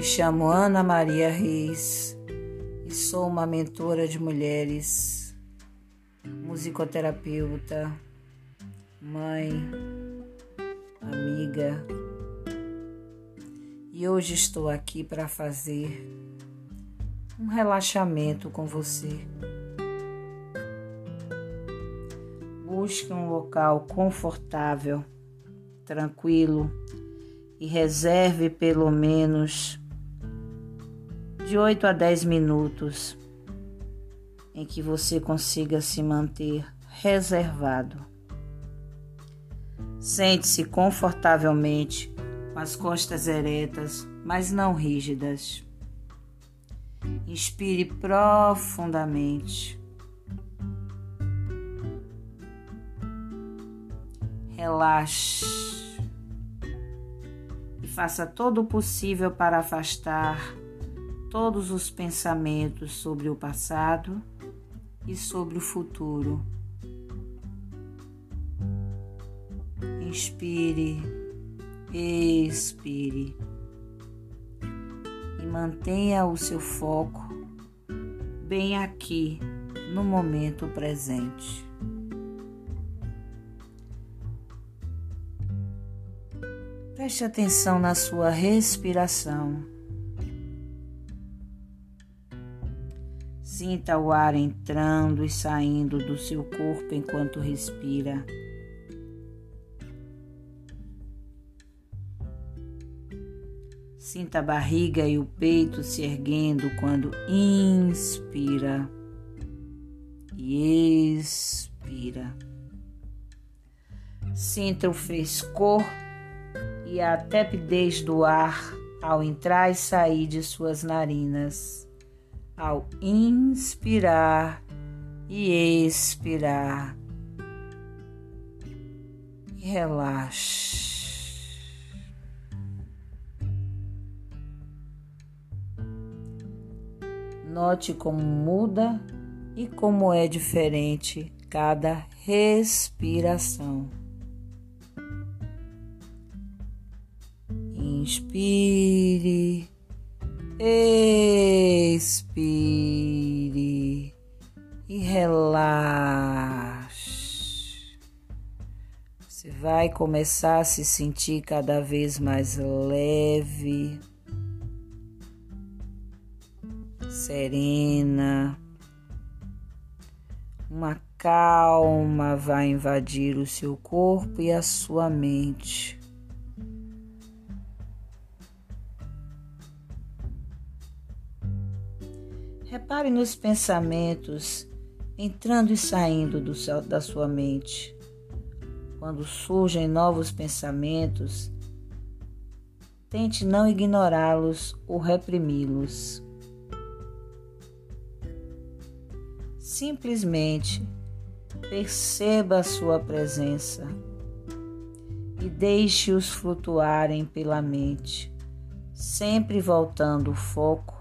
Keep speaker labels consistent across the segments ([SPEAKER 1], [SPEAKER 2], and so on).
[SPEAKER 1] Me chamo Ana Maria Reis e sou uma mentora de mulheres, musicoterapeuta, mãe, amiga. E hoje estou aqui para fazer um relaxamento com você. Busque um local confortável, tranquilo e reserve pelo menos de 8 a 10 minutos em que você consiga se manter reservado. Sente-se confortavelmente com as costas eretas, mas não rígidas. Inspire profundamente. Relaxe e faça todo o possível para afastar todos os pensamentos sobre o passado e sobre o futuro. Inspire, expire e mantenha o seu foco bem aqui no momento presente. Preste atenção na sua respiração. Sinta o ar entrando e saindo do seu corpo enquanto respira. Sinta a barriga e o peito se erguendo quando inspira e expira. Sinta o frescor e a tepidez do ar ao entrar e sair de suas narinas ao inspirar e expirar. E relaxe. Note como muda e como é diferente cada respiração. Inspire Expire e relaxe. Você vai começar a se sentir cada vez mais leve, serena. Uma calma vai invadir o seu corpo e a sua mente. Repare nos pensamentos entrando e saindo do da sua mente. Quando surgem novos pensamentos, tente não ignorá-los ou reprimi-los. Simplesmente perceba a sua presença e deixe-os flutuarem pela mente, sempre voltando o foco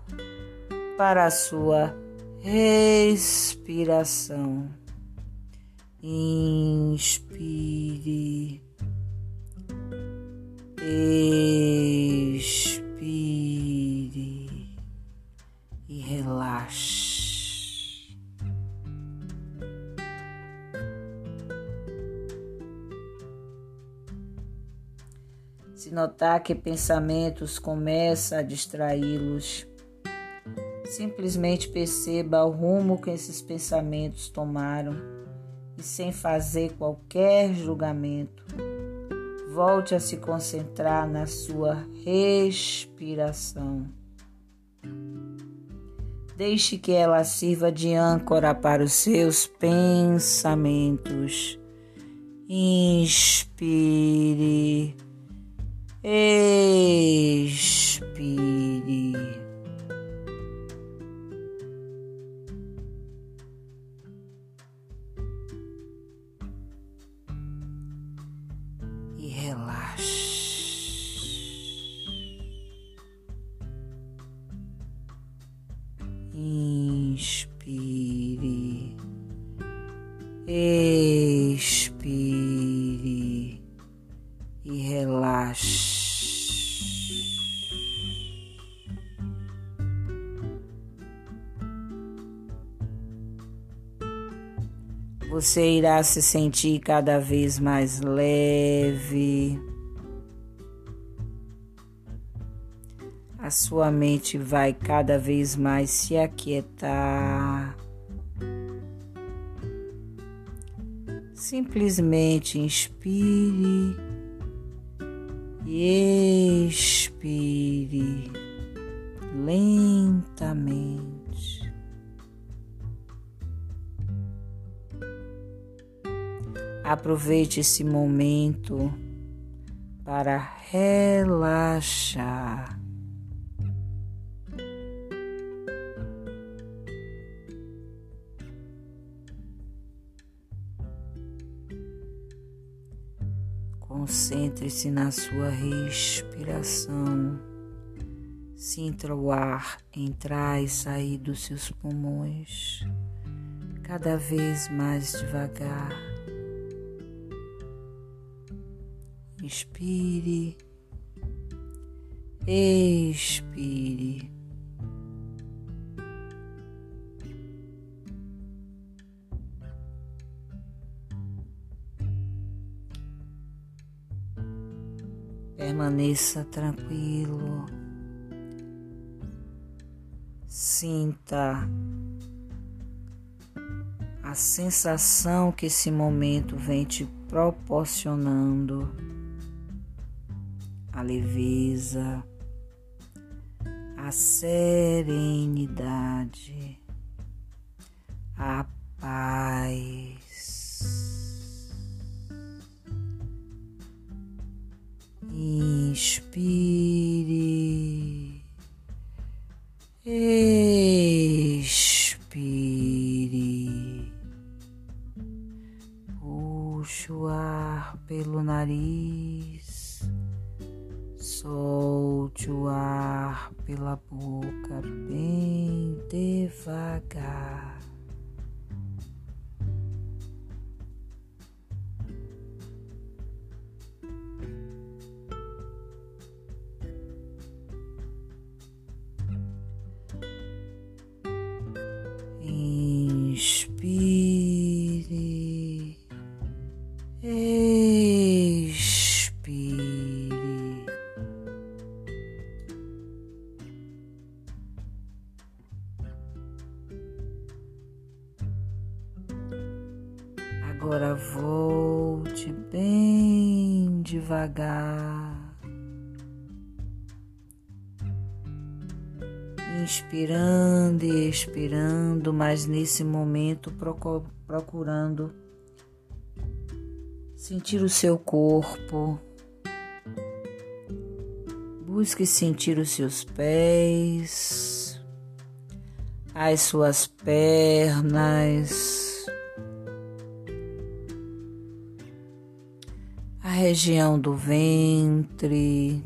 [SPEAKER 1] para a sua respiração. Inspire, expire e relaxe. Se notar que pensamentos começam a distraí-los, Simplesmente perceba o rumo que esses pensamentos tomaram e, sem fazer qualquer julgamento, volte a se concentrar na sua respiração. Deixe que ela sirva de âncora para os seus pensamentos. Inspire, expire. Inspire, expire Você irá se sentir cada vez mais leve. A sua mente vai cada vez mais se aquietar. Simplesmente inspire e expire lentamente. Aproveite esse momento para relaxar. Concentre-se na sua respiração. Sinta o ar entrar e sair dos seus pulmões, cada vez mais devagar. Inspire, expire. Permaneça tranquilo. Sinta a sensação que esse momento vem te proporcionando, a leveza, a serenidade, a paz. Inspire, o ar pela boca bem devagar. Devagar. inspirando e expirando, mas nesse momento procurando sentir o seu corpo. Busque sentir os seus pés, as suas pernas, região do ventre.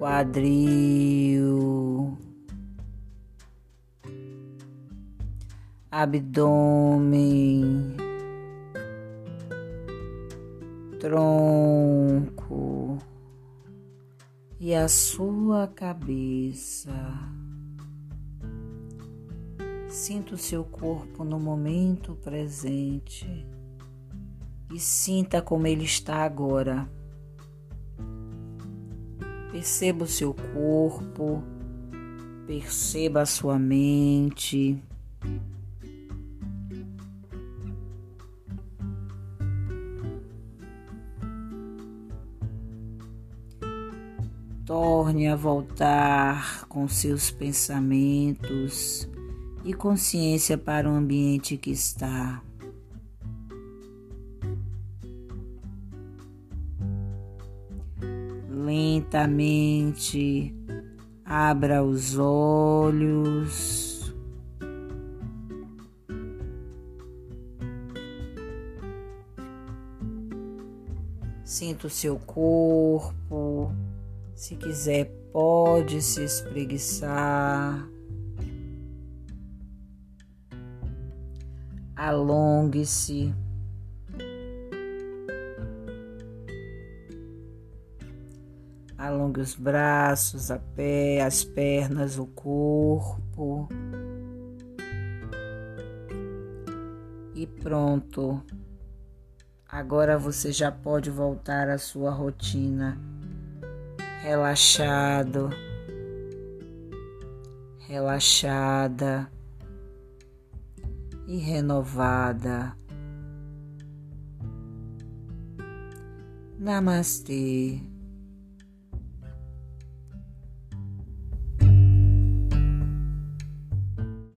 [SPEAKER 1] quadril, abdômen, tronco e a sua cabeça. Sinta o seu corpo no momento presente e sinta como ele está agora. Perceba o seu corpo, perceba a sua mente. Torne a voltar com seus pensamentos e consciência para o ambiente que está. lentamente abra os olhos. Sinta o seu corpo. Se quiser, pode se espreguiçar. Alongue-se. Alongue os braços, a pé, as pernas, o corpo. E pronto. Agora você já pode voltar à sua rotina, relaxado, relaxada e renovada. Namastê.